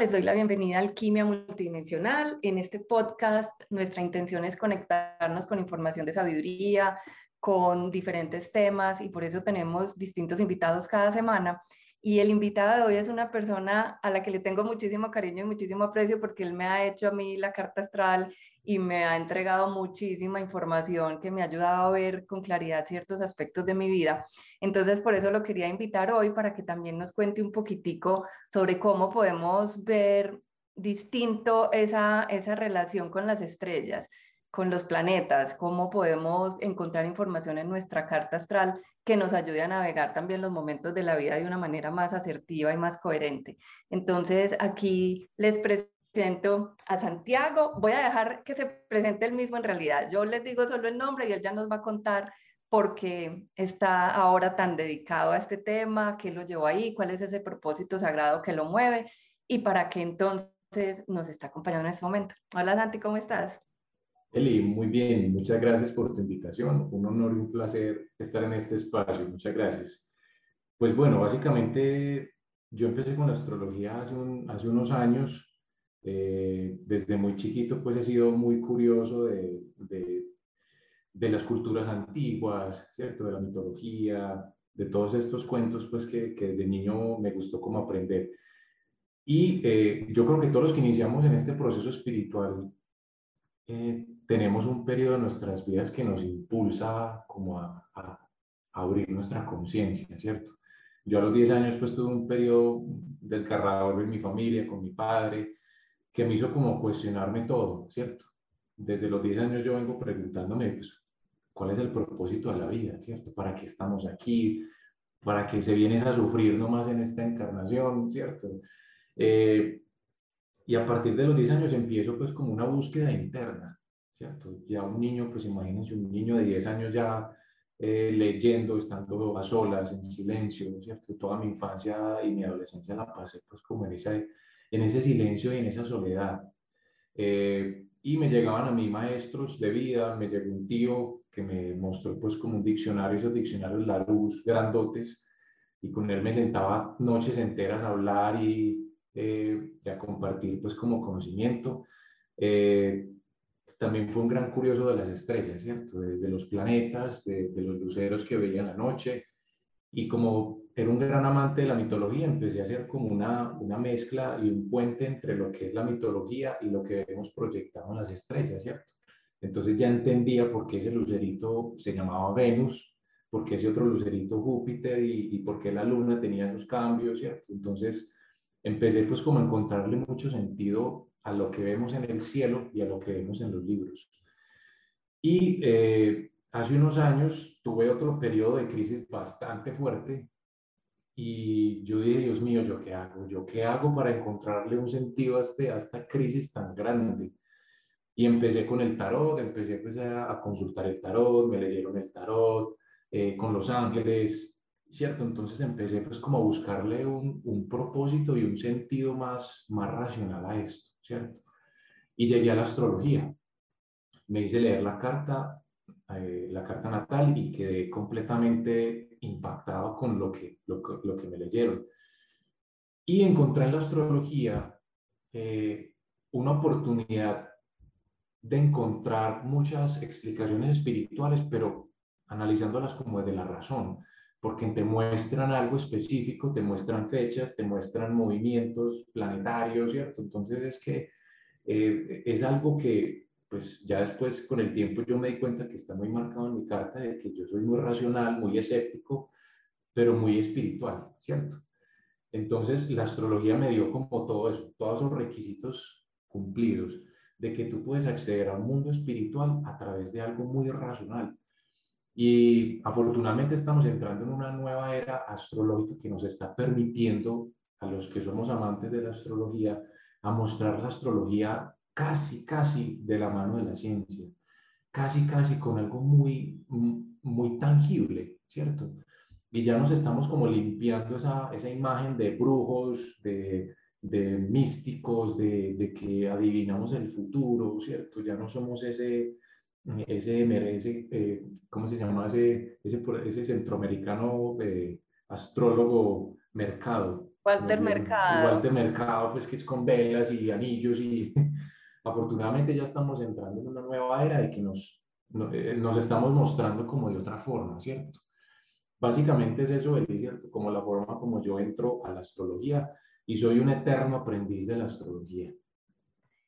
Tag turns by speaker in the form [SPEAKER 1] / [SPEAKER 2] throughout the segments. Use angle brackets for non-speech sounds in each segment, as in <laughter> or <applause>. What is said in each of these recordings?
[SPEAKER 1] les doy la bienvenida a Alquimia Multidimensional. En este podcast nuestra intención es conectarnos con información de sabiduría, con diferentes temas y por eso tenemos distintos invitados cada semana. Y el invitado de hoy es una persona a la que le tengo muchísimo cariño y muchísimo aprecio porque él me ha hecho a mí la carta astral y me ha entregado muchísima información que me ha ayudado a ver con claridad ciertos aspectos de mi vida. Entonces, por eso lo quería invitar hoy para que también nos cuente un poquitico sobre cómo podemos ver distinto esa, esa relación con las estrellas, con los planetas, cómo podemos encontrar información en nuestra carta astral que nos ayude a navegar también los momentos de la vida de una manera más asertiva y más coherente. Entonces, aquí les presento presento a Santiago. Voy a dejar que se presente el mismo en realidad. Yo les digo solo el nombre y él ya nos va a contar por qué está ahora tan dedicado a este tema, qué lo llevó ahí, cuál es ese propósito sagrado que lo mueve y para qué entonces nos está acompañando en este momento. Hola Santi, ¿cómo estás?
[SPEAKER 2] Eli, muy bien, muchas gracias por tu invitación. Un honor y un placer estar en este espacio. Muchas gracias. Pues bueno, básicamente yo empecé con la astrología hace, hace unos años eh, desde muy chiquito pues he sido muy curioso de, de, de, las culturas antiguas, ¿cierto? De la mitología, de todos estos cuentos pues que, que de niño me gustó como aprender. Y eh, yo creo que todos los que iniciamos en este proceso espiritual eh, tenemos un periodo de nuestras vidas que nos impulsa como a, a, abrir nuestra conciencia, ¿cierto? Yo a los 10 años pues tuve un periodo desgarrador en mi familia, con mi padre, que me hizo como cuestionarme todo, ¿cierto? Desde los 10 años yo vengo preguntándome, pues, ¿cuál es el propósito de la vida, ¿cierto? ¿Para qué estamos aquí? ¿Para qué se vienes a sufrir nomás en esta encarnación, ¿cierto? Eh, y a partir de los 10 años empiezo pues como una búsqueda interna, ¿cierto? Ya un niño, pues imagínense, un niño de 10 años ya eh, leyendo, estando a solas, en silencio, ¿cierto? Toda mi infancia y mi adolescencia la pasé pues como en esa en ese silencio y en esa soledad. Eh, y me llegaban a mí maestros de vida, me llegó un tío que me mostró pues como un diccionario, esos diccionarios La Luz, grandotes, y con él me sentaba noches enteras a hablar y, eh, a compartir pues como conocimiento. Eh, también fue un gran curioso de las estrellas, ¿cierto? De, los planetas, de, los luceros que veía en la noche. Y como era un gran amante de la mitología, empecé a hacer como una, una mezcla y un puente entre lo que es la mitología y lo que hemos proyectado en las estrellas, ¿cierto? Entonces ya entendía por qué ese lucerito se llamaba Venus, por qué ese otro lucerito Júpiter y, y por qué la luna tenía esos cambios, ¿cierto? Entonces empecé pues como a encontrarle mucho sentido a lo que vemos en el cielo y a lo que vemos en los libros. Y eh, hace unos años tuve otro periodo de crisis bastante fuerte y yo dije, Dios mío, ¿yo qué hago? ¿Yo qué hago para encontrarle un sentido a, este, a esta crisis tan grande? Y empecé con el tarot, empecé pues, a, consultar el tarot, me leyeron el tarot, eh, con los ángeles, ¿cierto? Entonces empecé pues como a buscarle un, un, propósito y un sentido más, más racional a esto, ¿cierto? Y llegué a la astrología. Me hice leer la carta, eh, la carta natal y quedé completamente impactado con lo que, lo, que me leyeron. Y encontré en la astrología eh, una oportunidad de encontrar muchas explicaciones espirituales, pero analizándolas como de la razón, porque te muestran algo específico, te muestran fechas, te muestran movimientos planetarios, ¿cierto? Entonces es que eh, es algo que pues ya después con el tiempo yo me di cuenta que está muy marcado en mi carta de que yo soy muy racional, muy escéptico, pero muy espiritual, ¿cierto? Entonces la astrología me dio como todo eso, todos esos requisitos cumplidos de que tú puedes acceder a un mundo espiritual a través de algo muy racional. Y afortunadamente estamos entrando en una nueva era astrológica que nos está permitiendo a los que somos amantes de la astrología a mostrar la astrología casi, casi de la mano de la ciencia, casi, casi con algo muy, muy tangible, ¿cierto? Y ya nos estamos como limpiando esa, esa imagen de brujos, de, de místicos, de, de, que adivinamos el futuro, ¿cierto? Ya no somos ese, ese, ese eh, ¿cómo se llama? Ese, ese, ese centroamericano eh, astrólogo mercado,
[SPEAKER 1] Walter Mercado.
[SPEAKER 2] Walter Mercado, pues que es con velas y anillos y <laughs> afortunadamente ya estamos entrando en una nueva era de que nos, eh, nos estamos mostrando como de otra forma, ¿cierto? Básicamente es eso, ¿cierto? Como la forma como yo entro a la astrología y soy un eterno aprendiz de la astrología.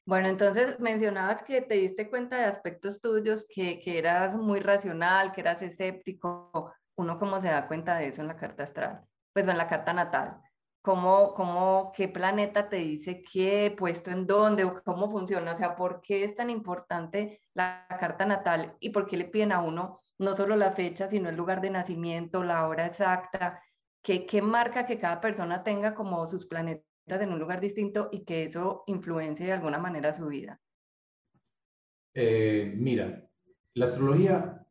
[SPEAKER 1] Bueno, entonces mencionabas que te diste cuenta de aspectos tuyos, que, que eras muy racional, que eras escéptico. ¿Uno cómo se da cuenta de eso en la carta astral? Pues en la carta natal. ¿Cómo, cómo, qué planeta te dice qué, puesto en dónde o cómo funciona? O sea, ¿por qué es tan importante la carta natal y por qué le piden a uno no solo la fecha, sino el lugar de nacimiento, la hora exacta? ¿Qué, qué marca que cada persona tenga como sus planetas en un lugar distinto y que eso influencie de alguna manera su vida?
[SPEAKER 2] Eh, mira, la astrología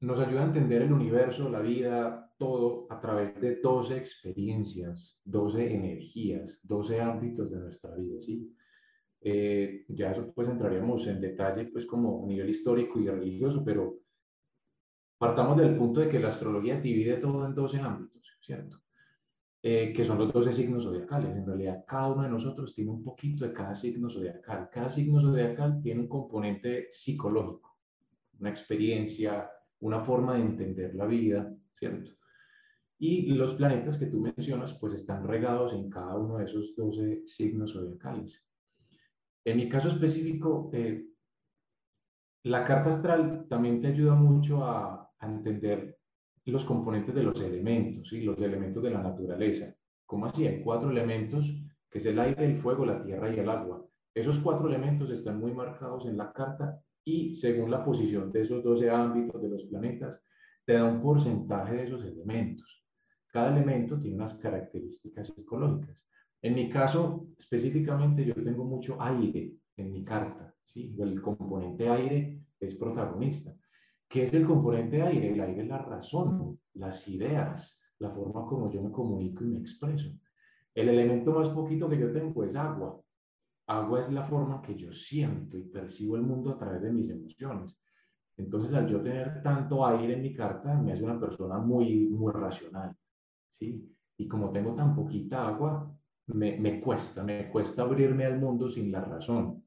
[SPEAKER 2] nos ayuda a entender el universo, la vida, todo a través de 12 experiencias, 12 energías, 12 ámbitos de nuestra vida, ¿sí? Eh, ya eso pues entraríamos en detalle pues como a nivel histórico y religioso, pero partamos del punto de que la astrología divide todo en 12 ámbitos, ¿cierto? Eh, que son los 12 signos zodiacales. En realidad, cada uno de nosotros tiene un poquito de cada signo zodiacal. Cada signo zodiacal tiene un componente psicológico, una experiencia, una forma de entender la vida, ¿cierto? Y los planetas que tú mencionas, pues están regados en cada uno de esos 12 signos zodiacales. En mi caso específico, eh, la carta astral también te ayuda mucho a, entender los componentes de los elementos, y los elementos de la naturaleza. ¿Cómo así? Hay cuatro elementos, que es el aire, el fuego, la tierra y el agua. Esos cuatro elementos están muy marcados en la carta y según la posición de esos 12 ámbitos de los planetas, te da un porcentaje de esos elementos. Cada elemento tiene unas características psicológicas. En mi caso, específicamente, yo tengo mucho aire en mi carta. ¿sí? El componente aire es protagonista. ¿Qué es el componente aire? El aire es la razón, las ideas, la forma como yo me comunico y me expreso. El elemento más poquito que yo tengo es agua. Agua es la forma que yo siento y percibo el mundo a través de mis emociones. Entonces, al yo tener tanto aire en mi carta, me hace una persona muy, muy racional. ¿Sí? Y como tengo tan poquita agua, me, me cuesta, me cuesta abrirme al mundo sin la razón,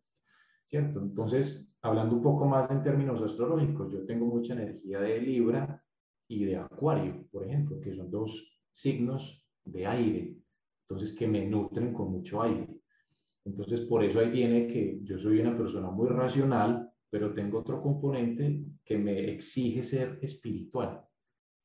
[SPEAKER 2] ¿cierto? Entonces, hablando un poco más en términos astrológicos, yo tengo mucha energía de Libra y de Acuario, por ejemplo, que son dos signos de aire, entonces que me nutren con mucho aire. Entonces, por eso ahí viene que yo soy una persona muy racional, pero tengo otro componente que me exige ser espiritual,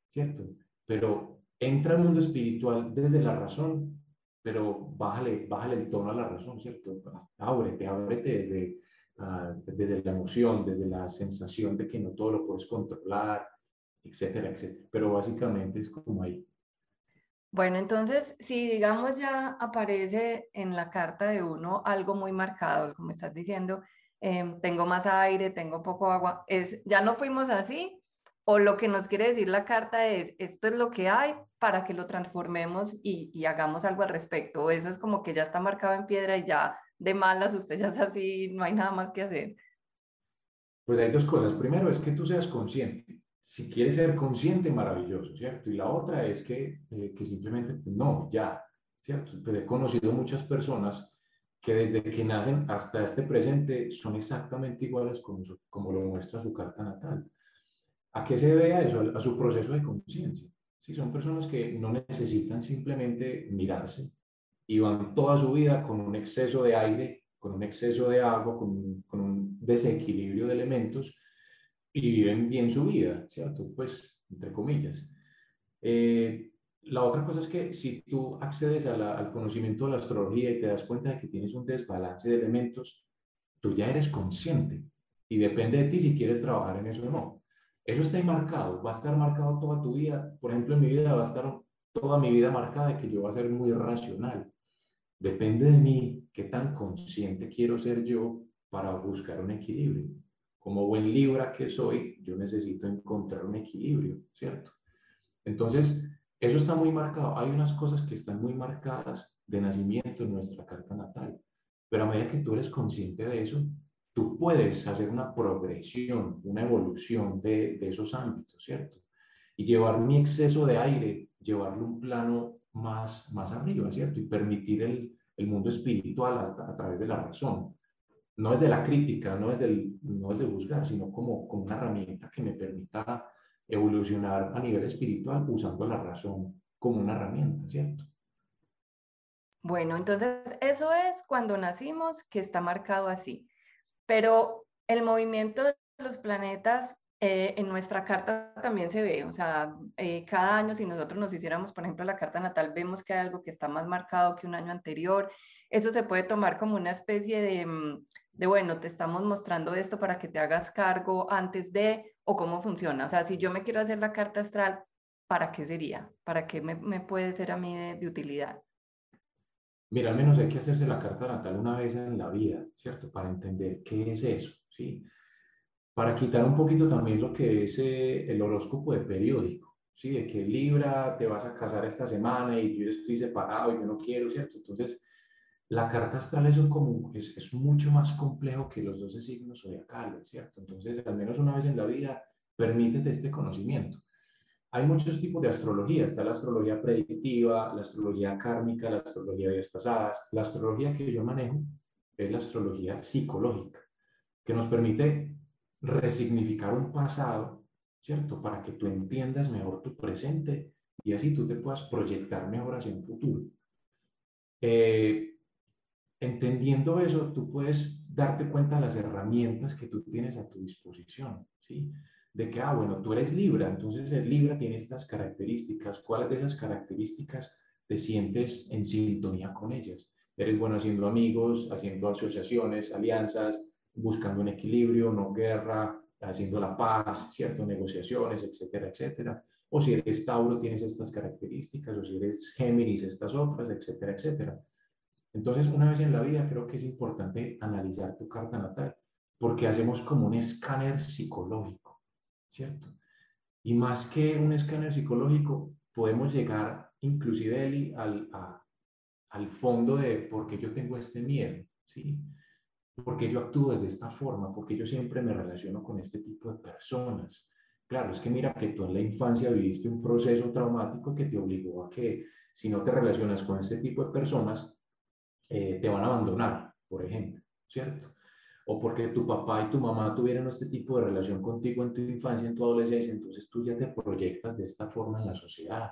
[SPEAKER 2] ¿cierto? Pero entra al mundo espiritual desde la razón, pero bájale, bájale el tono a la razón, ¿cierto? Ábrete, ábrete desde, uh, desde la emoción, desde la sensación de que no todo lo puedes controlar, etcétera, etcétera. Pero básicamente es como ahí.
[SPEAKER 1] Bueno, entonces, si digamos ya aparece en la carta de uno algo muy marcado, como estás diciendo, eh, tengo más aire, tengo poco agua, es, ya no fuimos así, o lo que nos quiere decir la carta es, esto es lo que hay para que lo transformemos y, hagamos algo al respecto. O eso es como que ya está marcado en piedra y ya de malas usted ya es así, no hay nada más que hacer.
[SPEAKER 2] Pues hay dos cosas. Primero es que tú seas consciente. Si quieres ser consciente, maravilloso, ¿cierto? Y la otra es que, eh, que simplemente, pues, no, ya, ¿cierto? Pero he conocido muchas personas que desde que nacen hasta este presente son exactamente iguales como, como lo muestra su carta natal. ¿A qué se debe a eso? A su proceso de conciencia. ¿Sí? Son personas que no necesitan simplemente mirarse y van toda su vida con un exceso de aire, con un exceso de agua, con, con un desequilibrio de elementos y viven bien su vida, ¿cierto? Pues, entre comillas. Eh, la otra cosa es que si tú accedes al conocimiento de la astrología y te das cuenta de que tienes un desbalance de elementos, tú ya eres consciente y depende de ti si quieres trabajar en eso o no. Eso está marcado, va a estar marcado toda tu vida. Por ejemplo, en mi vida va a estar toda mi vida marcada de que yo voy a ser muy racional. Depende de mí qué tan consciente quiero ser yo para buscar un equilibrio. Como buen Libra que soy, yo necesito encontrar un equilibrio, ¿cierto? Entonces, eso está muy marcado. Hay unas cosas que están muy marcadas de nacimiento en nuestra carta natal, pero a medida que tú eres consciente de eso, tú puedes hacer una progresión, una evolución de, de esos ámbitos, ¿cierto? Y llevar mi exceso de aire, llevarlo a un plano más, más arriba, ¿cierto? Y permitir el, el mundo espiritual a, a, través de la razón. No es de la crítica, no es, del, no es de buscar, sino como, como una herramienta que me permita evolucionar a nivel espiritual usando la razón como una herramienta, ¿cierto?
[SPEAKER 1] Bueno, entonces eso es cuando nacimos que está marcado así. Pero el movimiento de los planetas eh, en nuestra carta también se ve, o sea, eh, cada año si nosotros nos hiciéramos, por ejemplo, la carta natal, vemos que hay algo que está más marcado que un año anterior. Eso se puede tomar como una especie de, mm, de, bueno, te estamos mostrando esto para que te hagas cargo antes de, o cómo funciona. O sea, si yo me quiero hacer la carta astral, ¿para qué sería? ¿Para qué me, puede ser a mí de utilidad?
[SPEAKER 2] Mira, al menos hay que hacerse la carta natal una vez en la vida, ¿cierto? Para entender qué es eso, ¿sí? Para quitar un poquito también lo que es eh, el horóscopo de periódico, ¿sí? De que Libra te vas a casar esta semana y yo estoy separado y yo no quiero, ¿cierto? Entonces, la carta astral es, como, es, es mucho más complejo que los 12 signos zodiacales, ¿cierto? Entonces, al menos una vez en la vida, permítete este conocimiento. Hay muchos tipos de astrología. Está la astrología predictiva, la astrología kármica, la astrología de días pasadas. La astrología que yo manejo es la astrología psicológica, que nos permite resignificar un pasado, ¿cierto? Para que tú entiendas mejor tu presente y así tú te puedas proyectar mejor hacia un futuro. Eh, entendiendo eso, tú puedes darte cuenta de las herramientas que tú tienes a tu disposición, ¿sí? De que, ah, bueno, tú eres Libra, entonces el Libra tiene estas características. ¿Cuáles de esas características te sientes en sintonía con ellas? Eres bueno haciendo amigos, haciendo asociaciones, alianzas, buscando un equilibrio, no guerra, haciendo la paz, ¿cierto? Negociaciones, etcétera, etcétera. O si eres Tauro, tienes estas características, o si eres Géminis, estas otras, etcétera, etcétera. Entonces, una vez en la vida, creo que es importante analizar tu carta natal, porque hacemos como un escáner psicológico ¿cierto? Y más que un escáner psicológico, podemos llegar inclusive, al, al fondo de por qué yo tengo este miedo, ¿sí? ¿Por qué yo actúo desde esta forma? Porque yo siempre me relaciono con este tipo de personas. Claro, es que mira que tú en la infancia viviste un proceso traumático que te obligó a que si no te relacionas con este tipo de personas, eh, te van a abandonar, por ejemplo, ¿cierto? O porque tu papá y tu mamá tuvieron este tipo de relación contigo en tu infancia, en tu adolescencia, entonces tú ya te proyectas de esta forma en la sociedad,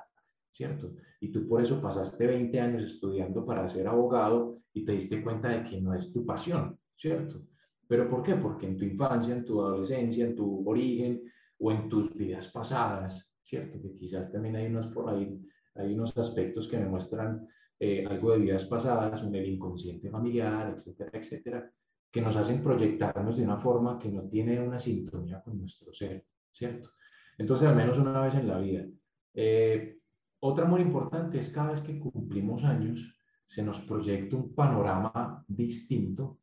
[SPEAKER 2] ¿cierto? Y tú por eso pasaste 20 años estudiando para ser abogado y te diste cuenta de que no es tu pasión, ¿cierto? ¿Pero por qué? Porque en tu infancia, en tu adolescencia, en tu origen o en tus vidas pasadas, ¿cierto? Que quizás también hay unos, ahí, hay unos aspectos que me muestran eh, algo de vidas pasadas, un el inconsciente familiar, etcétera, etcétera que nos hacen proyectarnos de una forma que no tiene una sintonía con nuestro ser, ¿cierto? Entonces, al menos una vez en la vida. Eh, otra muy importante es cada vez que cumplimos años, se nos proyecta un panorama distinto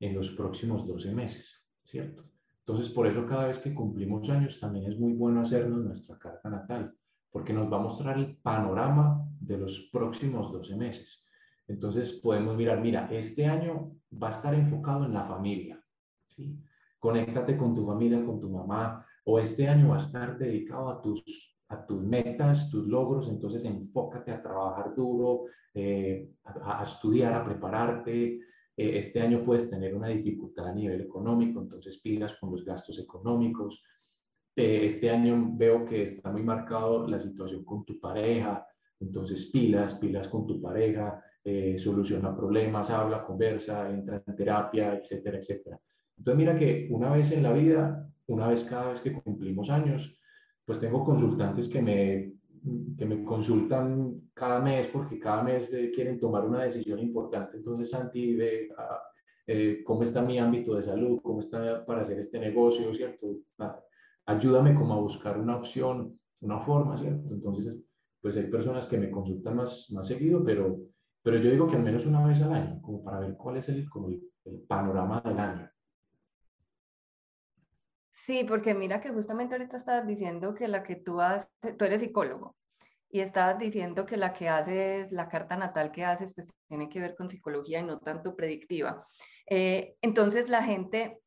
[SPEAKER 2] en los próximos 12 meses, ¿cierto? Entonces, por eso cada vez que cumplimos años también es muy bueno hacernos nuestra carta natal, porque nos va a mostrar el panorama de los próximos 12 meses. Entonces podemos mirar, mira, este año va a estar enfocado en la familia, ¿sí? Conéctate con tu familia, con tu mamá, o este año va a estar dedicado a tus, a tus metas, tus logros, entonces enfócate a trabajar duro, eh, a, estudiar, a prepararte. Eh, este año puedes tener una dificultad a nivel económico, entonces pilas con los gastos económicos. Eh, este año veo que está muy marcado la situación con tu pareja, entonces pilas, pilas con tu pareja, eh, soluciona problemas, habla, conversa, entra en terapia, etcétera, etcétera. Entonces mira que una vez en la vida, una vez cada vez que cumplimos años, pues tengo consultantes que me, que me consultan cada mes porque cada mes eh, quieren tomar una decisión importante. Entonces, Santi, ve ah, eh, cómo está mi ámbito de salud, cómo está para hacer este negocio, ¿cierto? Ah, ayúdame como a buscar una opción, una forma, ¿cierto? Entonces, pues hay personas que me consultan más, más seguido, pero pero yo digo que al menos una vez al año, como para ver cuál es el, panorama del año.
[SPEAKER 1] Sí, porque mira que justamente ahorita estabas diciendo que la que tú haces, tú eres psicólogo, y estabas diciendo que la que haces, la carta natal que haces, pues tiene que ver con psicología y no tanto predictiva. Eh, entonces la gente,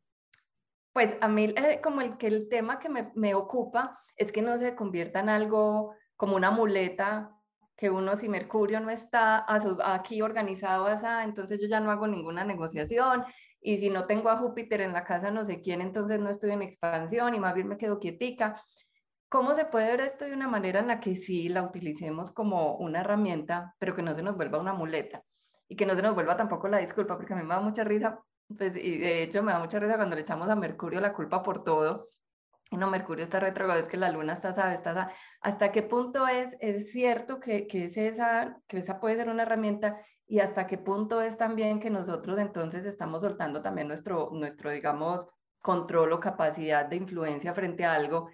[SPEAKER 1] pues a mí eh, como el que el tema que me, me, ocupa es que no se convierta en algo como una muleta que uno si Mercurio no está aquí organizado, entonces yo ya no hago ninguna negociación y si no tengo a Júpiter en la casa no sé quién, entonces no estoy en expansión y más bien me quedo quietica. ¿Cómo se puede ver esto de una manera en la que sí la utilicemos como una herramienta, pero que no se nos vuelva una muleta? Y que no se nos vuelva tampoco la disculpa, porque a mí me da mucha risa, pues, y de hecho me da mucha risa cuando le echamos a Mercurio la culpa por todo, no, Mercurio está retrógrado, es que la luna está, sabe, está, hasta qué punto es, es cierto que, que, es esa, que esa puede ser una herramienta y hasta qué punto es también que nosotros entonces estamos soltando también nuestro, nuestro, digamos, control o capacidad de influencia frente a algo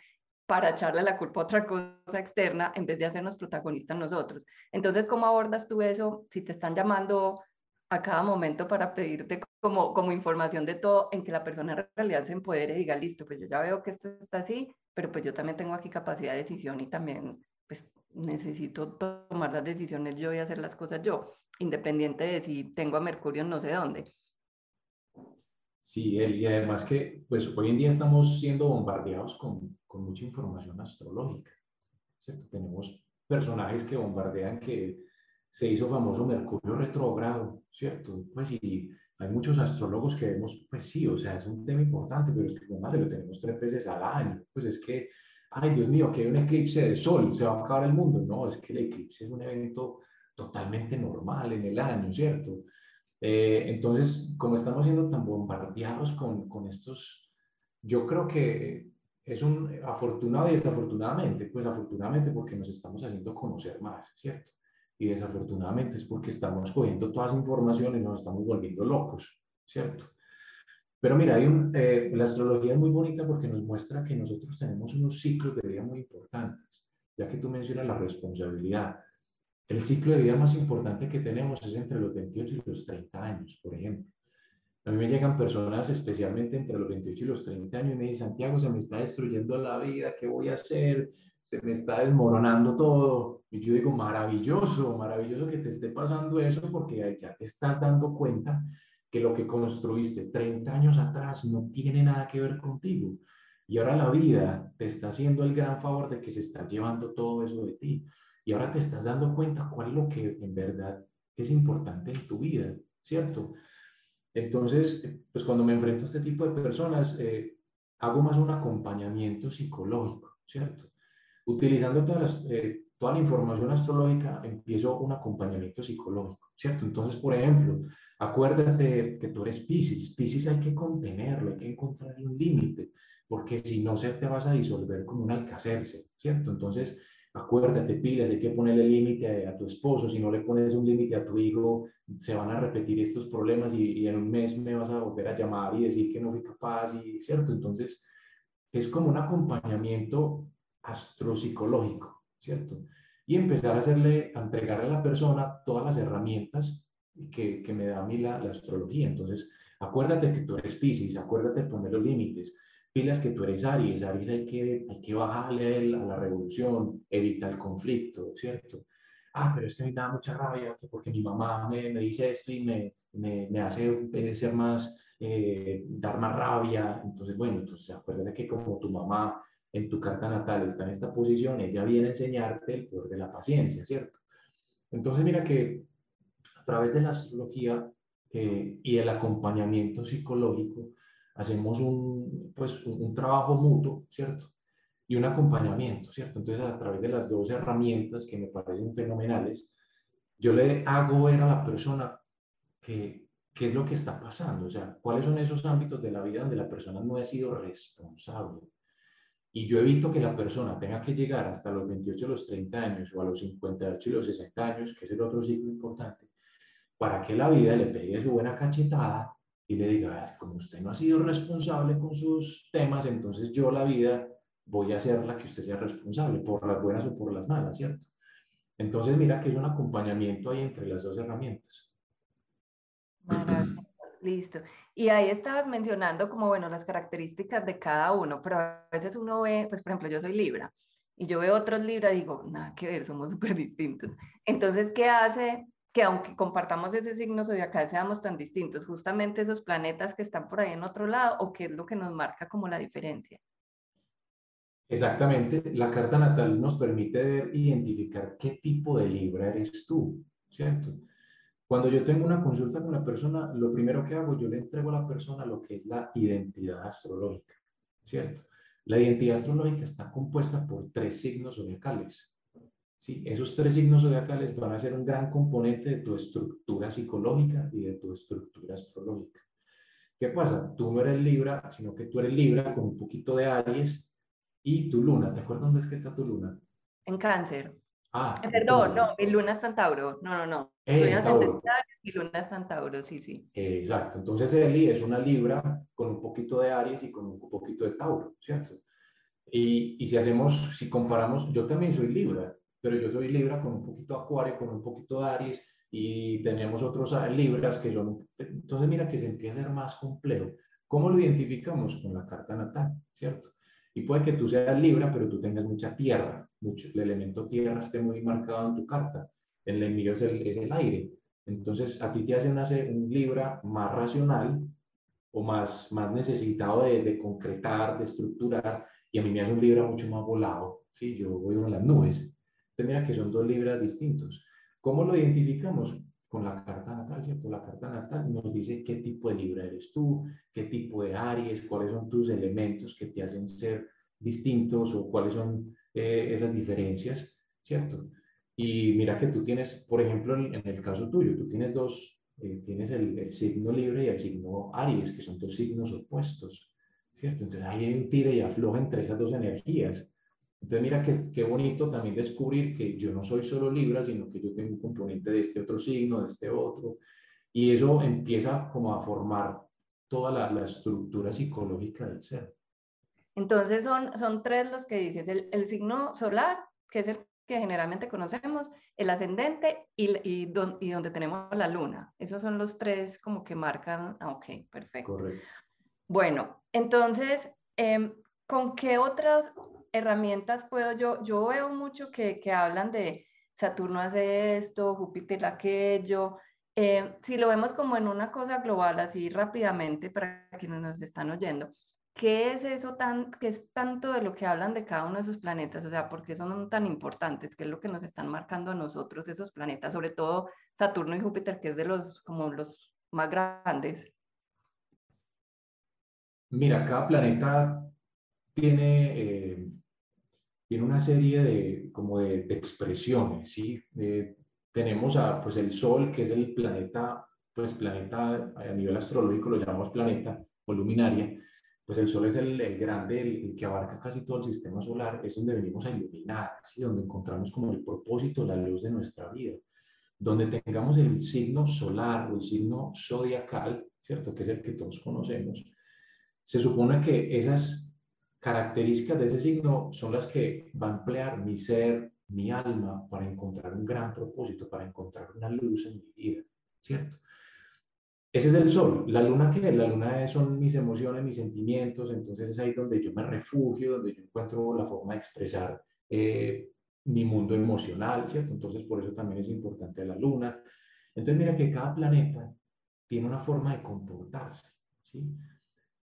[SPEAKER 1] para echarle la culpa a otra cosa externa en vez de hacernos protagonistas nosotros. Entonces, ¿cómo abordas tú eso si te están llamando a cada momento para pedirte como, como información de todo, en que la persona en realidad se empodere y diga, listo, pues yo ya veo que esto está así, pero pues yo también tengo aquí capacidad de decisión y también pues necesito tomar las decisiones yo y hacer las cosas yo, independiente de si tengo a Mercurio no sé dónde.
[SPEAKER 2] Sí, y además que pues hoy en día estamos siendo bombardeados con, con mucha información astrológica, ¿cierto? Tenemos personajes que bombardean que se hizo famoso Mercurio retrógrado, ¿cierto? Pues y hay muchos astrólogos que vemos, pues sí, o sea, es un tema importante, pero es que, madre, lo tenemos tres veces al año, pues es que, ay, Dios mío, que hay un eclipse de sol, se va a acabar el mundo. No, es que el eclipse es un evento totalmente normal en el año, ¿cierto? Eh, entonces, como estamos siendo tan bombardeados con, con estos, yo creo que es un afortunado y desafortunadamente, pues afortunadamente porque nos estamos haciendo conocer más, ¿cierto? Y desafortunadamente es porque estamos cogiendo toda esa información y nos estamos volviendo locos, ¿cierto? Pero mira, hay un, eh, la astrología es muy bonita porque nos muestra que nosotros tenemos unos ciclos de vida muy importantes, ya que tú mencionas la responsabilidad. El ciclo de vida más importante que tenemos es entre los 28 y los 30 años, por ejemplo. A mí me llegan personas especialmente entre los 28 y los 30 años y me dicen, Santiago, se me está destruyendo la vida, ¿qué voy a hacer? Se me está desmoronando todo. Y yo digo, maravilloso, maravilloso que te esté pasando eso porque ya te estás dando cuenta que lo que construiste 30 años atrás no tiene nada que ver contigo. Y ahora la vida te está haciendo el gran favor de que se está llevando todo eso de ti. Y ahora te estás dando cuenta cuál es lo que en verdad es importante en tu vida, ¿cierto? Entonces, pues cuando me enfrento a este tipo de personas, eh, hago más un acompañamiento psicológico, ¿cierto? Utilizando todas eh, toda la información astrológica, empiezo un acompañamiento psicológico, ¿cierto? Entonces, por ejemplo, acuérdate que tú eres Pisces. Pisces hay que contenerlo, hay que encontrar un límite, porque si no, se te vas a disolver como un alcacerse, ¿cierto? Entonces, acuérdate, pilas, hay que ponerle límite a, tu esposo. Si no le pones un límite a tu hijo, se van a repetir estos problemas y, y en un mes me vas a volver a llamar y decir que no fui capaz, y, ¿cierto? Entonces, es como un acompañamiento astropsicológico, ¿cierto? Y empezar a hacerle, a entregarle a la persona todas las herramientas que, que me da a mí la, la, astrología. Entonces, acuérdate que tú eres Pisces, acuérdate de poner los límites. Pilas que tú eres Aries, Aries hay que, hay que bajarle a la revolución, evita el conflicto, ¿cierto? Ah, pero es que me da mucha rabia porque mi mamá me, me dice esto y me, me, me hace ser más, eh, dar más rabia. Entonces, bueno, entonces acuérdate que como tu mamá en tu carta natal está en esta posición, ella viene a enseñarte el poder de la paciencia, ¿cierto? Entonces mira que a través de la astrología eh, y el acompañamiento psicológico hacemos un, pues, un, trabajo mutuo, ¿cierto? Y un acompañamiento, ¿cierto? Entonces a través de las dos herramientas que me parecen fenomenales, yo le hago ver a la persona que, qué es lo que está pasando, o sea, cuáles son esos ámbitos de la vida donde la persona no ha sido responsable y yo evito que la persona tenga que llegar hasta los 28 los 30 años o a los 58 y los 60 años, que es el otro ciclo importante, para que la vida le pegue su buena cachetada y le diga, como usted no ha sido responsable con sus temas, entonces yo la vida voy a hacer la que usted sea responsable, por las buenas o por las malas, ¿cierto? Entonces mira que es un acompañamiento ahí entre las dos herramientas.
[SPEAKER 1] Listo. Y ahí estabas mencionando como, bueno, las características de cada uno, pero a veces uno ve, pues por ejemplo, yo soy Libra y yo veo otros Libra y digo, nada que ver, somos súper distintos. Entonces, ¿qué hace que aunque compartamos ese signo zodiacal seamos tan distintos? Justamente esos planetas que están por ahí en otro lado o qué es lo que nos marca como la diferencia?
[SPEAKER 2] Exactamente, la carta natal nos permite ver, identificar qué tipo de libra eres tú, ¿cierto? Cuando yo tengo una consulta con la persona, lo primero que hago, yo le entrego a la persona lo que es la identidad astrológica, ¿cierto? La identidad astrológica está compuesta por tres signos zodiacales. ¿sí? Esos tres signos zodiacales van a ser un gran componente de tu estructura psicológica y de tu estructura astrológica. ¿Qué pasa? Tú no eres Libra, sino que tú eres Libra con un poquito de Aries y tu luna. ¿Te acuerdas dónde es que está tu luna?
[SPEAKER 1] En Cáncer. Ah, eh, perdón, no, mi luna está en Tauro. No, no, no. Eh, Soy ascendente y luna en Tauro, sí, sí.
[SPEAKER 2] exacto. Entonces Eli es una Libra con un poquito de Aries y con un poquito de Tauro, ¿cierto? Y, y si hacemos, si comparamos, yo también soy Libra, pero yo soy Libra con un poquito de Acuario, con un poquito de Aries y tenemos otros Libras que son, entonces mira que se empieza a ser más complejo. ¿Cómo lo identificamos? Con la carta natal, ¿cierto? Y puede que tú seas Libra, pero tú tengas mucha tierra, mucho, el elemento tierra esté muy marcado en tu carta. El enemigo es el, es el aire. Entonces, a ti te hace una, un Libra más racional o más, más necesitado de, concretar, de estructurar, y a mí me hace un Libra mucho más volado. ¿sí? Yo voy en las nubes. Entonces, mira que son dos Libras distintos. ¿Cómo lo identificamos? Con la carta natal, ¿cierto? La carta natal nos dice qué tipo de Libra eres tú, qué tipo de Aries, cuáles son tus elementos que te hacen ser distintos o cuáles son eh, esas diferencias, ¿cierto? Y mira que tú tienes, por ejemplo, en, el caso tuyo, tú tienes dos, eh, tienes el, signo libre y el signo Aries, que son dos signos opuestos, ¿cierto? Entonces hay un tire y afloja entre esas dos energías. Entonces mira qué, qué bonito también descubrir que yo no soy solo Libra, sino que yo tengo un componente de este otro signo, de este otro, y eso empieza como a formar toda la, la estructura psicológica del ser.
[SPEAKER 1] Entonces son, son tres los que dices, el, el signo solar, que es el que generalmente conocemos, el ascendente y, y, donde tenemos la luna. Esos son los tres como que marcan, ah, ok, perfecto. Correcto. Bueno, entonces, em, ¿con qué otras herramientas puedo yo? Yo veo mucho que, que hablan de Saturno hace esto, Júpiter aquello. Eh, si lo vemos como en una cosa global, así rápidamente, para quienes nos están oyendo, ¿qué es eso tan, qué es tanto de lo que hablan de cada uno de esos planetas? O sea, ¿por qué son tan importantes? ¿Qué es lo que nos están marcando a nosotros esos planetas? Sobre todo Saturno y Júpiter, que es de los, como los más grandes.
[SPEAKER 2] Mira, cada planeta tiene, eh, tiene una serie de, como de, expresiones, ¿sí? tenemos a, pues el Sol, que es el planeta, pues planeta a nivel astrológico lo llamamos planeta o luminaria, pues el Sol es el, el grande, el, que abarca casi todo el sistema solar, es donde venimos a iluminar, ¿sí? donde encontramos como el propósito, la luz de nuestra vida. Donde tengamos el signo solar o el signo zodiacal, ¿cierto? Que es el que todos conocemos, se supone que esas características de ese signo son las que va a emplear mi ser, mi alma, para encontrar un gran propósito, para encontrar una luz en mi vida, ¿cierto? Ese es el sol. La luna, ¿qué La luna son mis emociones, mis sentimientos. Entonces es ahí donde yo me refugio, donde yo encuentro la forma de expresar eh, mi mundo emocional, ¿cierto? Entonces por eso también es importante la luna. Entonces mira que cada planeta tiene una forma de comportarse, ¿sí?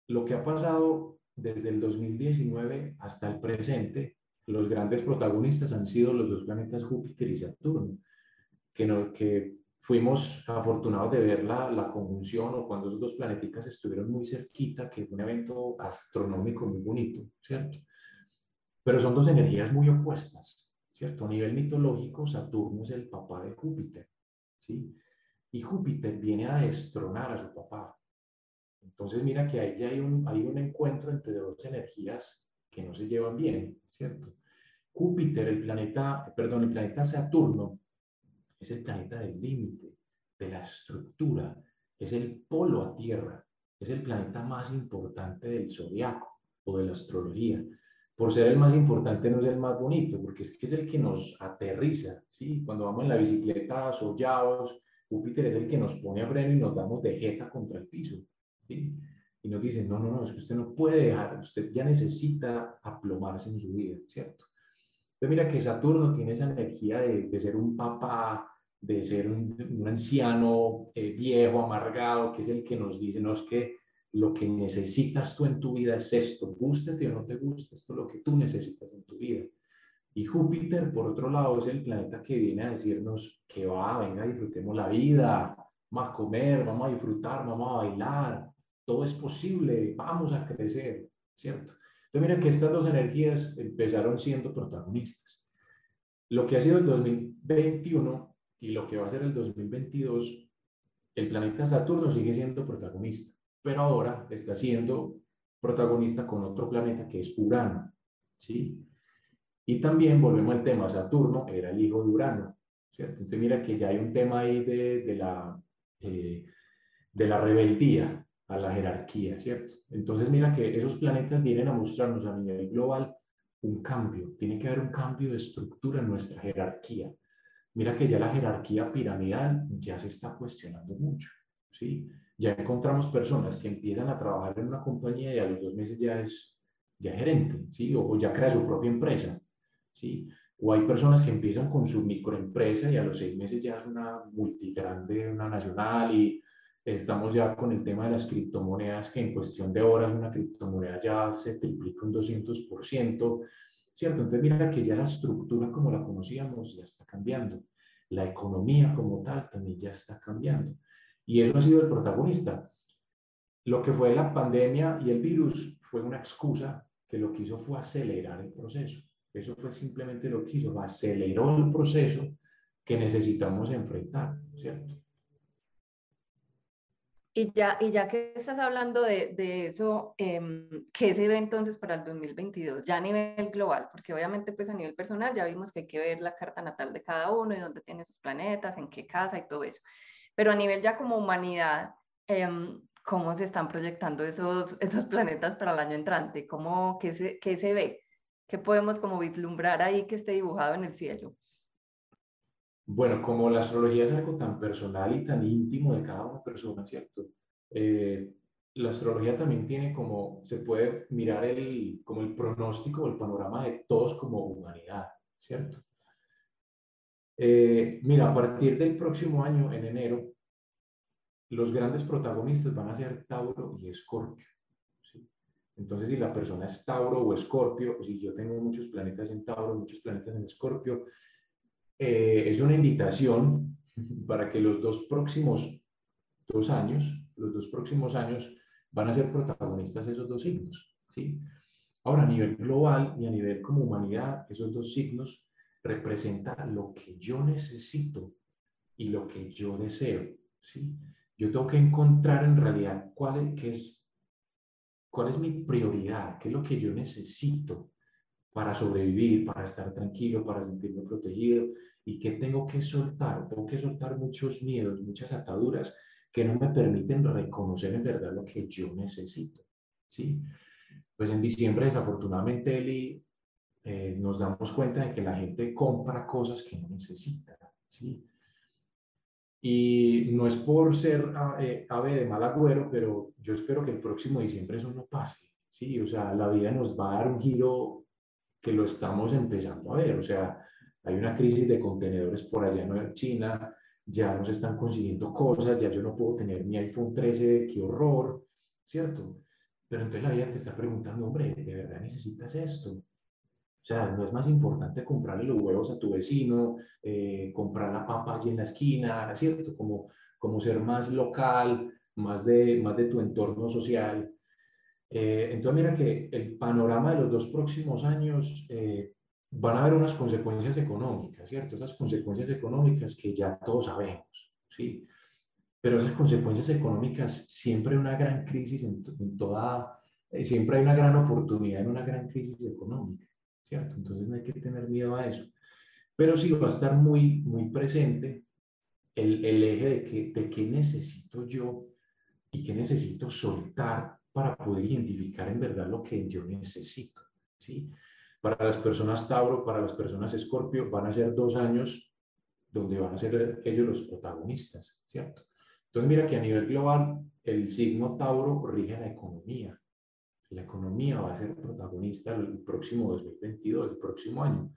[SPEAKER 2] Lo que ha pasado desde el 2019 hasta el presente, los grandes protagonistas han sido los dos planetas Júpiter y Saturno, que, no, que fuimos afortunados de ver la, la, conjunción o cuando esos dos planeticas estuvieron muy cerquita, que fue un evento astronómico muy bonito, ¿cierto? Pero son dos energías muy opuestas, ¿cierto? A nivel mitológico, Saturno es el papá de Júpiter, ¿sí? Y Júpiter viene a destronar a su papá. Entonces mira que ahí ya hay un, hay un encuentro entre dos energías que no se llevan bien, ¿cierto? Júpiter, el planeta, perdón, el planeta Saturno, es el planeta del límite, de la estructura, es el polo a Tierra, es el planeta más importante del zodiaco o de la astrología. Por ser el más importante no es el más bonito, porque es que es el que nos aterriza, ¿sí? Cuando vamos en la bicicleta sollados, Júpiter es el que nos pone a freno y nos damos de jeta contra el piso, ¿sí? Y nos dice, no, no, no, es que usted no puede dejar, usted ya necesita aplomarse en su vida, ¿cierto? Entonces mira que Saturno tiene esa energía de, de ser un papá de ser un, anciano eh, viejo, amargado, que es el que nos dice, no es que lo que necesitas tú en tu vida es esto, gústete o no te guste, esto es lo que tú necesitas en tu vida. Y Júpiter, por otro lado, es el planeta que viene a decirnos que va, venga, disfrutemos la vida, vamos a comer, vamos a disfrutar, vamos a bailar, todo es posible, vamos a crecer, ¿cierto? Entonces mira que estas dos energías empezaron siendo protagonistas. Lo que ha sido el 2021 y lo que va a ser el 2022, el planeta Saturno sigue siendo protagonista, pero ahora está siendo protagonista con otro planeta que es Urano, ¿sí? Y también volvemos al tema, Saturno era el hijo de Urano, ¿cierto? Entonces mira que ya hay un tema ahí de, de la, eh, de la rebeldía a la jerarquía, ¿cierto? Entonces mira que esos planetas vienen a mostrarnos a nivel global un cambio, tiene que haber un cambio de estructura en nuestra jerarquía. Mira que ya la jerarquía piramidal ya se está cuestionando mucho, ¿sí? Ya encontramos personas que empiezan a trabajar en una compañía y a los dos meses ya es ya gerente, ¿sí? O, o ya crea su propia empresa. ¿sí? O hay personas que empiezan con su microempresa y a los seis meses ya es una multigrande, una nacional y estamos ya con el tema de las criptomonedas que en cuestión de horas una criptomoneda ya se triplica un 200%, ¿cierto? Entonces mira que ya la estructura como la conocíamos ya está cambiando. La economía como tal también ya está cambiando. Y eso ha sido el protagonista. Lo que fue la pandemia y el virus fue una excusa que lo que hizo fue acelerar el proceso. Eso fue simplemente lo que hizo, aceleró el proceso que necesitamos enfrentar, ¿cierto?
[SPEAKER 1] Y ya, y ya que estás hablando de, de eso, eh, ¿qué se ve entonces para el 2022? Ya a nivel global, porque obviamente pues a nivel personal ya vimos que hay que ver la carta natal de cada uno y dónde tiene sus planetas, en qué casa y todo eso. Pero a nivel ya como humanidad, eh, ¿cómo se están proyectando esos, esos planetas para el año entrante? ¿Cómo, qué, se, ¿Qué se ve? ¿Qué podemos como vislumbrar ahí que esté dibujado en el cielo?
[SPEAKER 2] Bueno, como la astrología es algo tan personal y tan íntimo de cada una persona, ¿cierto? Eh, la astrología también tiene como, se puede mirar el, como el pronóstico o el panorama de todos como humanidad, ¿cierto? Eh, mira, a partir del próximo año, en enero, los grandes protagonistas van a ser Tauro y Escorpio. Entonces, si la persona es Tauro o Escorpio, o si yo tengo muchos planetas en Tauro, muchos planetas en Escorpio, eh, es una invitación <laughs> para que los dos próximos dos años, los dos próximos años, van a ser protagonistas esos dos signos. ¿sí? Ahora, a nivel global y a nivel como humanidad, esos dos signos representan lo que yo necesito y lo que yo deseo. ¿sí? Yo tengo que encontrar en realidad cuál es, es ¿Cuál es mi prioridad? ¿Qué es lo que yo necesito para sobrevivir, para estar tranquilo, para sentirme protegido? ¿Y qué tengo que soltar? Tengo que soltar muchos miedos, muchas ataduras que no me permiten reconocer en verdad lo que yo necesito. ¿sí? Pues en diciembre, desafortunadamente, Eli, eh, nos damos cuenta de que la gente compra cosas que no necesita. ¿sí? Y no es por ser eh, ave de mal agüero, pero yo espero que el próximo diciembre eso no pase. Sí, o sea, la vida nos va a dar un giro que lo estamos empezando a ver. O sea, hay una crisis de contenedores por allá en China, ya nos están consiguiendo cosas, ya yo no puedo tener mi iPhone 13, qué horror, ¿cierto? Pero entonces la vida te está preguntando, hombre, ¿de verdad necesitas esto? O sea, no es más importante comprarle los huevos a tu vecino, eh, comprar la papa allí en la esquina, ¿cierto? Como, como ser más local, más de, más de tu entorno social. Eh, entonces, mira que el panorama de los dos próximos años eh, van a haber unas consecuencias económicas, ¿cierto? Esas consecuencias económicas que ya todos sabemos, ¿sí? Pero esas consecuencias económicas, siempre hay una gran crisis en, en toda, siempre hay una gran oportunidad en una gran crisis económica. Entonces no hay que tener miedo a eso. Pero sí va a estar muy, muy presente el, el eje de, que, de qué necesito yo y qué necesito soltar para poder identificar en verdad lo que yo necesito, ¿sí? Para las personas Tauro, para las personas Escorpio, van a ser dos años donde van a ser ellos los protagonistas, ¿cierto? Entonces mira que a nivel global el signo Tauro rige la economía, la economía va a ser protagonista el próximo 2022, el próximo año.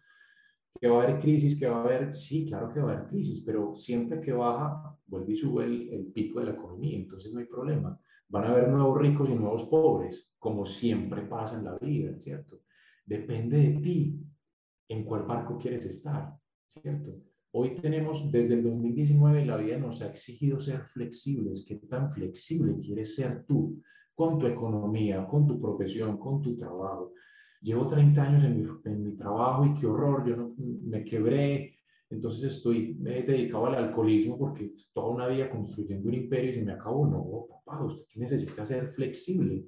[SPEAKER 2] ¿Que va a haber crisis? ¿Que va a haber? Sí, claro que va a haber crisis, pero siempre que baja, vuelve y sube el, pico de la economía, entonces no hay problema. Van a haber nuevos ricos y nuevos pobres, como siempre pasa en la vida, ¿cierto? Depende de ti en cuál barco quieres estar, ¿cierto? Hoy tenemos, desde el 2019, la vida nos ha exigido ser flexibles. ¿Qué tan flexible quieres ser tú con tu economía, con tu profesión, con tu trabajo? Llevo 30 años en mi, en mi trabajo y qué horror, yo no, me quebré, entonces estoy me he dedicado al alcoholismo porque toda una vida construyendo un imperio y se me acabó. No, papá, usted necesita ser flexible,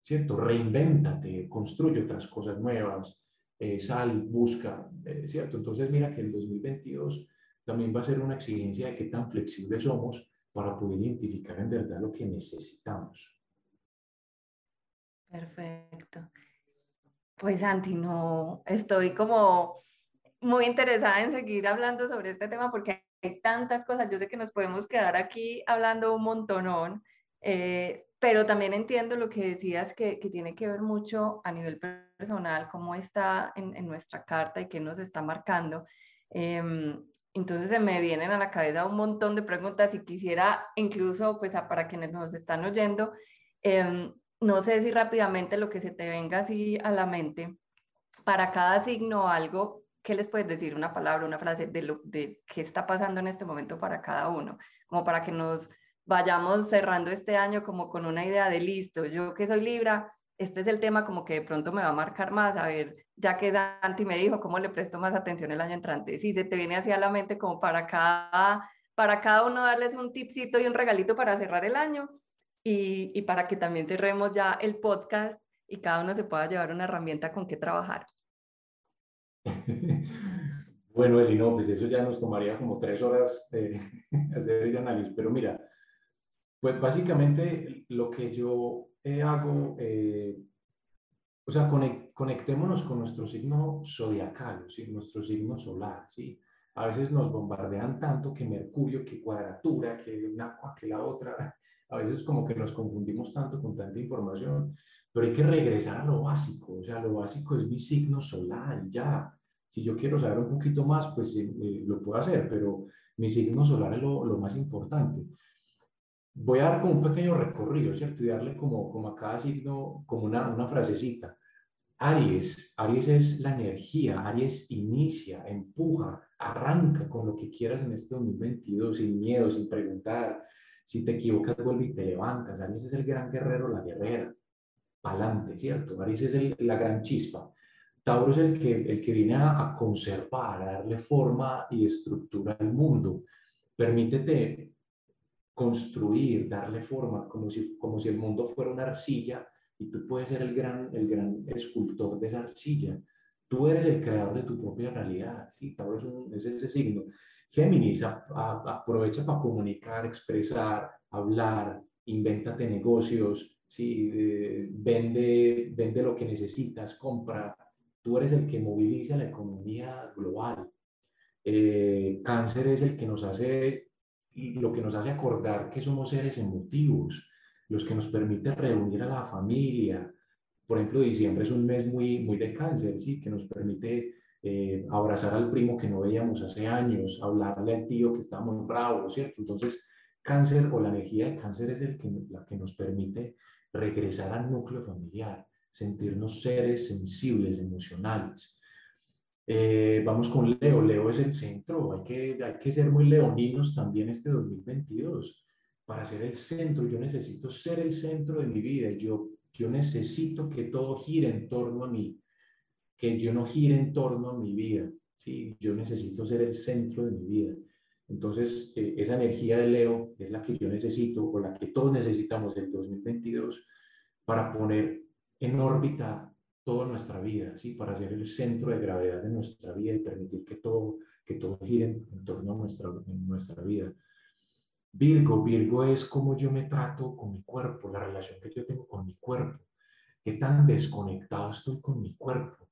[SPEAKER 2] ¿cierto? Reinvéntate, construye otras cosas nuevas, eh, sal, busca, eh, ¿cierto? Entonces mira que el 2022 también va a ser una exigencia de qué tan flexibles somos para poder identificar en verdad lo que necesitamos.
[SPEAKER 1] Perfecto. Pues Santi, no, estoy como muy interesada en seguir hablando sobre este tema porque hay tantas cosas. Yo sé que nos podemos quedar aquí hablando un montonón, eh, pero también entiendo lo que decías que, que, tiene que ver mucho a nivel personal, cómo está en, en nuestra carta y qué nos está marcando. Eh, entonces se me vienen a la cabeza un montón de preguntas y quisiera incluso, pues para quienes nos están oyendo, eh, no sé si rápidamente lo que se te venga así a la mente, para cada signo algo ¿qué les puedes decir? Una palabra, una frase de, lo, de qué está pasando en este momento para cada uno, como para que nos vayamos cerrando este año como con una idea de listo, yo que soy Libra, este es el tema como que de pronto me va a marcar más, a ver, ya que Dante me dijo, ¿cómo le presto más atención el año entrante? Si se te viene así a la mente como para cada, para cada uno darles un tipcito y un regalito para cerrar el año y, y para que también cerremos ya el podcast y cada uno se pueda llevar una herramienta con qué trabajar. <laughs>
[SPEAKER 2] bueno, Eli, no, pues eso ya nos tomaría como tres horas <laughs> hacer ese análisis, pero mira, pues básicamente lo que yo eh, hago, eh, o sea, conectémonos con nuestro signo zodiacal, ¿sí? nuestro signo solar, ¿sí? A veces nos bombardean tanto que Mercurio, que cuadratura, que una, que la otra, <laughs> a veces como que nos confundimos tanto con tanta información pero hay que regresar a lo básico, o sea, lo básico es mi signo solar, ya. Si yo quiero saber un poquito más, pues eh, eh, lo puedo hacer, pero mi signo solar es lo, lo, más importante. Voy a dar como un pequeño recorrido, ¿cierto? Y darle como, como a cada signo, como una, una frasecita. Aries, Aries es la energía, Aries inicia, empuja, arranca con lo que quieras en este 2022, sin miedo, sin preguntar. Si te equivocas, vuelve y te levantas. Aries es el gran guerrero, la guerrera adelante, ¿cierto? Aries es la gran chispa. Tauro es el que, el que viene a, conservar, a darle forma y estructura al mundo. Permítete construir, darle forma, como si, como si el mundo fuera una arcilla y tú puedes ser el gran, el gran escultor de esa arcilla. Tú eres el creador de tu propia realidad, ¿sí? Tauro es, un, es ese signo. Géminis, aprovecha para comunicar, expresar, hablar, invéntate negocios, ¿sí? Eh, vende, vende lo que necesitas, compra. Tú eres el que moviliza la economía global. Eh, cáncer es el que nos hace, lo que nos hace acordar que somos seres emotivos, los que nos permite reunir a la familia. Por ejemplo, diciembre es un mes muy, muy de cáncer, ¿sí? que nos permite eh, abrazar al primo que no veíamos hace años, hablarle al tío que está muy bravo, ¿cierto? Entonces, cáncer o la energía de cáncer es el que, la que nos permite regresar al núcleo familiar, sentirnos seres sensibles, emocionales. Eh, vamos con Leo. Leo es el centro. Hay que, hay que ser muy leoninos también este 2022 para ser el centro. Yo necesito ser el centro de mi vida. Yo, yo necesito que todo gire en torno a mí, que yo no gire en torno a mi vida. ¿sí? Yo necesito ser el centro de mi vida. Entonces, eh, esa energía de Leo es la que yo necesito o la que todos necesitamos en 2022 para poner en órbita toda nuestra vida, ¿sí? para ser el centro de gravedad de nuestra vida y permitir que todo, que todo gire en, torno a nuestra, en nuestra vida. Virgo, Virgo es como yo me trato con mi cuerpo, la relación que yo tengo con mi cuerpo, qué tan desconectado estoy con mi cuerpo.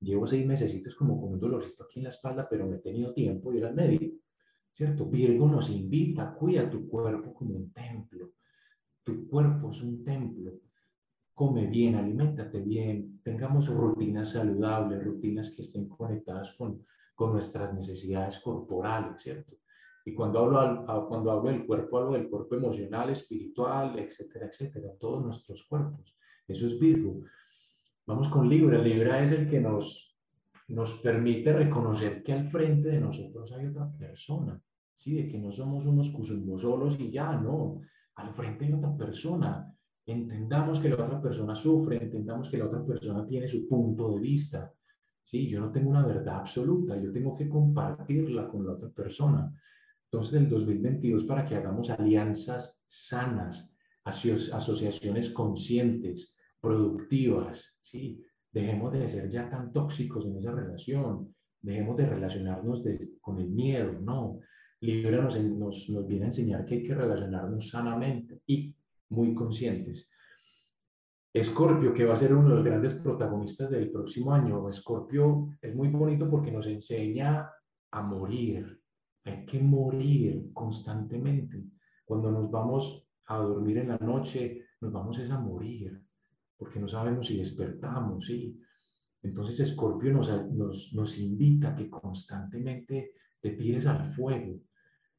[SPEAKER 2] Llevo seis meses como con un dolorcito aquí en la espalda, pero me he tenido tiempo de ir al médico ¿cierto? Virgo nos invita, cuida tu cuerpo como un templo. Tu cuerpo es un templo. Come bien, aliméntate bien, tengamos rutinas saludables, rutinas que estén conectadas con, con nuestras necesidades corporales, ¿cierto? Y cuando hablo, cuando hablo del cuerpo, hablo del cuerpo emocional, espiritual, etcétera, etcétera, todos nuestros cuerpos. Eso es Virgo. Vamos con Libra. Libra es el que nos, nos permite reconocer que al frente de nosotros hay otra persona. ¿sí? De que no somos unos cusumbos solos y ya, no. Al frente hay otra persona. Entendamos que la otra persona sufre, entendamos que la otra persona tiene su punto de vista. ¿sí? Yo no tengo una verdad absoluta, yo tengo que compartirla con la otra persona. Entonces, el 2022 para que hagamos alianzas sanas, asociaciones conscientes, productivas, ¿sí? Dejemos de ser ya tan tóxicos en esa relación, dejemos de relacionarnos con el miedo, no. Libra nos, nos, nos viene a enseñar que hay que relacionarnos sanamente y muy conscientes. Escorpio, que va a ser uno de los grandes protagonistas del próximo año. Escorpio es muy bonito porque nos enseña a morir, hay que morir constantemente. Cuando nos vamos a dormir en la noche, nos vamos a morir, porque no sabemos si despertamos, ¿sí? Entonces Escorpio nos, nos, nos invita a que constantemente te tires al fuego,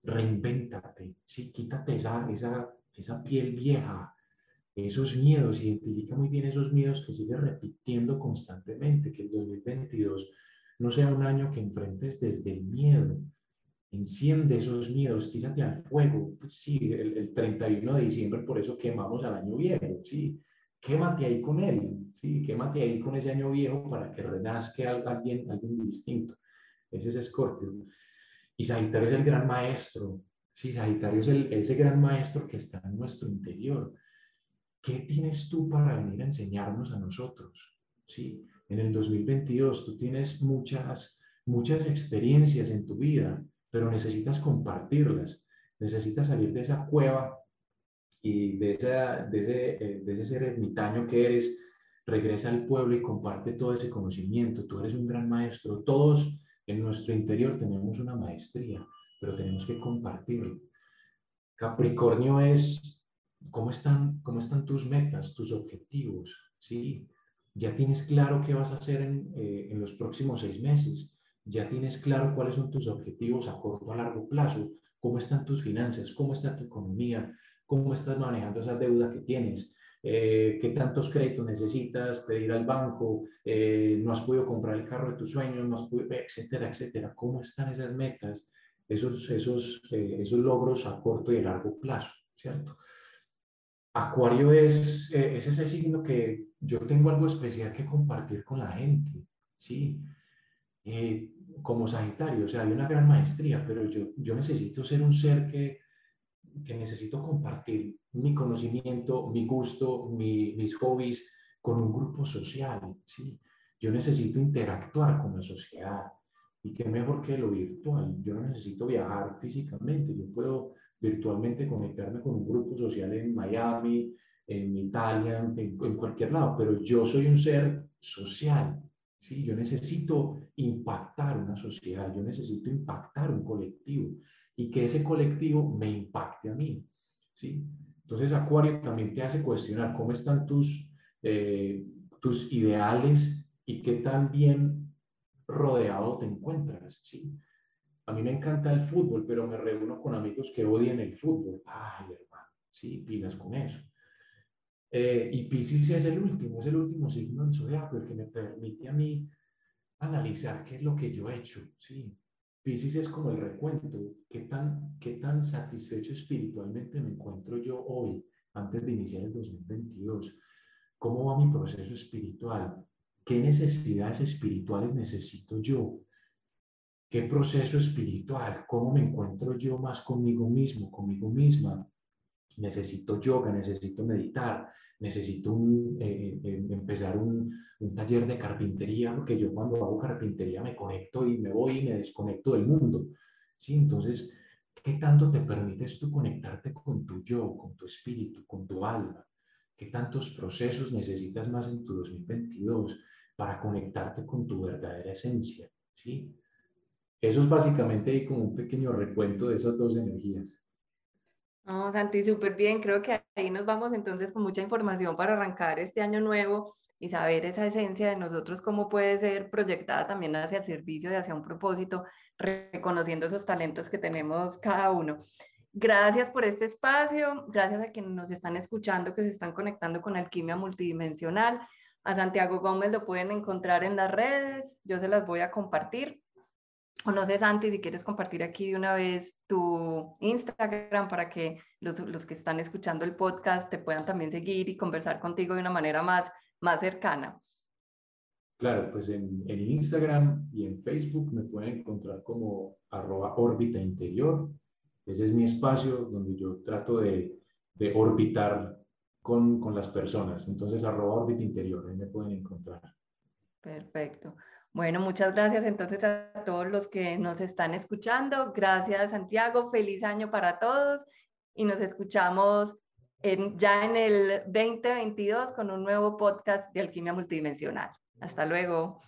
[SPEAKER 2] reinvéntate, ¿sí? Quítate esa, esa, esa piel vieja, esos miedos, identifica muy bien esos miedos que sigues repitiendo constantemente, que el 2022 no sea un año que enfrentes desde el miedo, enciende esos miedos, tírate al fuego. Pues sí, el, 31 de diciembre, por eso quemamos al año viejo, ¿sí? Quémate ahí con él, ¿sí? Quémate ahí con ese año viejo para que renazca alguien, alguien distinto. Ese es Escorpio. Y Sagitario es el gran maestro, ¿sí? Sagitario es el, ese gran maestro que está en nuestro interior. ¿Qué tienes tú para venir a enseñarnos a nosotros? ¿Sí? En el 2022 tú tienes muchas, muchas experiencias en tu vida, pero necesitas compartirlas, necesitas salir de esa cueva y de, esa, de, ese, eh, de ese ser ermitaño que eres, regresa al pueblo y comparte todo ese conocimiento. Tú eres un gran maestro. Todos en nuestro interior tenemos una maestría, pero tenemos que compartirlo. Capricornio es cómo están, cómo están tus metas, tus objetivos, ¿sí? Ya tienes claro qué vas a hacer en, eh, en los próximos seis meses. Ya tienes claro cuáles son tus objetivos a corto a largo plazo, cómo están tus finanzas, cómo está tu economía, cómo estás manejando esa deuda que tienes, eh, qué tantos créditos necesitas pedir al banco, eh, no has podido comprar el carro de tus sueños, no has podido, etcétera, etcétera. ¿Cómo están esas metas, esos, esos, eh, esos logros a corto y a largo plazo, ¿cierto? Acuario es, es ese signo que yo tengo algo especial que compartir con la gente, ¿sí? Eh, como Sagitario, o sea, hay una gran maestría, pero yo, yo necesito ser un ser que, que necesito compartir mi conocimiento, mi gusto, mis hobbies con un grupo social, ¿sí? Yo necesito interactuar con la sociedad y qué mejor que lo virtual. Yo no necesito viajar físicamente, yo puedo virtualmente conectarme con un grupo social en Miami, en Italia, en, en cualquier lado, pero yo soy un ser social ¿sí? Yo necesito impactar una sociedad, yo necesito impactar un colectivo y que ese colectivo me impacte a mí, ¿sí? Entonces Acuario también te hace cuestionar cómo están tus, eh, tus ideales y qué tan bien rodeado te encuentras, ¿sí? A mí me encanta el fútbol, pero me reúno con amigos que odian el fútbol. Ay, hermano, sí, pilas con eso. Eh, y Pisces es el último, es el último signo del zodiaco, el que me permite a mí analizar qué es lo que yo he hecho. ¿sí? Pisces es como el recuento, qué tan, qué tan satisfecho espiritualmente me encuentro yo hoy, antes de iniciar el 2022. ¿Cómo va mi proceso espiritual? ¿Qué necesidades espirituales necesito yo? ¿Qué proceso espiritual? ¿Cómo me encuentro yo más conmigo mismo, conmigo misma? necesito yoga, necesito meditar, necesito eh, eh, empezar un, un, taller de carpintería, porque yo cuando hago carpintería me conecto y me voy y me desconecto del mundo. ¿sí? Entonces, ¿qué tanto te permites tú conectarte con tu yo, con tu espíritu, con tu alma? ¿Qué tantos procesos necesitas más en tu 2022 para conectarte con tu verdadera esencia? ¿sí? Eso es básicamente como un pequeño recuento de esas dos energías.
[SPEAKER 1] No, Santi, súper bien. Creo que ahí nos vamos entonces con mucha información para arrancar este año nuevo y saber esa esencia de nosotros, cómo puede ser proyectada también hacia el servicio y hacia un propósito, reconociendo esos talentos que tenemos cada uno. Gracias por este espacio, gracias a quienes nos están escuchando, que se están conectando con Alquimia Multidimensional. A Santiago Gómez lo pueden encontrar en las redes, yo se las voy a compartir. O no sé, Santi, si quieres compartir aquí de una vez tu Instagram para que los, los, que están escuchando el podcast te puedan también seguir y conversar contigo de una manera más, más cercana.
[SPEAKER 2] Claro, pues en, en Instagram y en Facebook me pueden encontrar como arroba órbita interior ese es mi espacio donde yo trato de, de orbitar con, con, las personas. Entonces, arroba órbita interior, ahí me pueden encontrar.
[SPEAKER 1] Perfecto. Bueno, muchas gracias entonces a todos los que nos están escuchando. Gracias, Santiago. Feliz año para todos y nos escuchamos en, ya en el 2022 con un nuevo podcast de Alquimia Multidimensional. Hasta luego.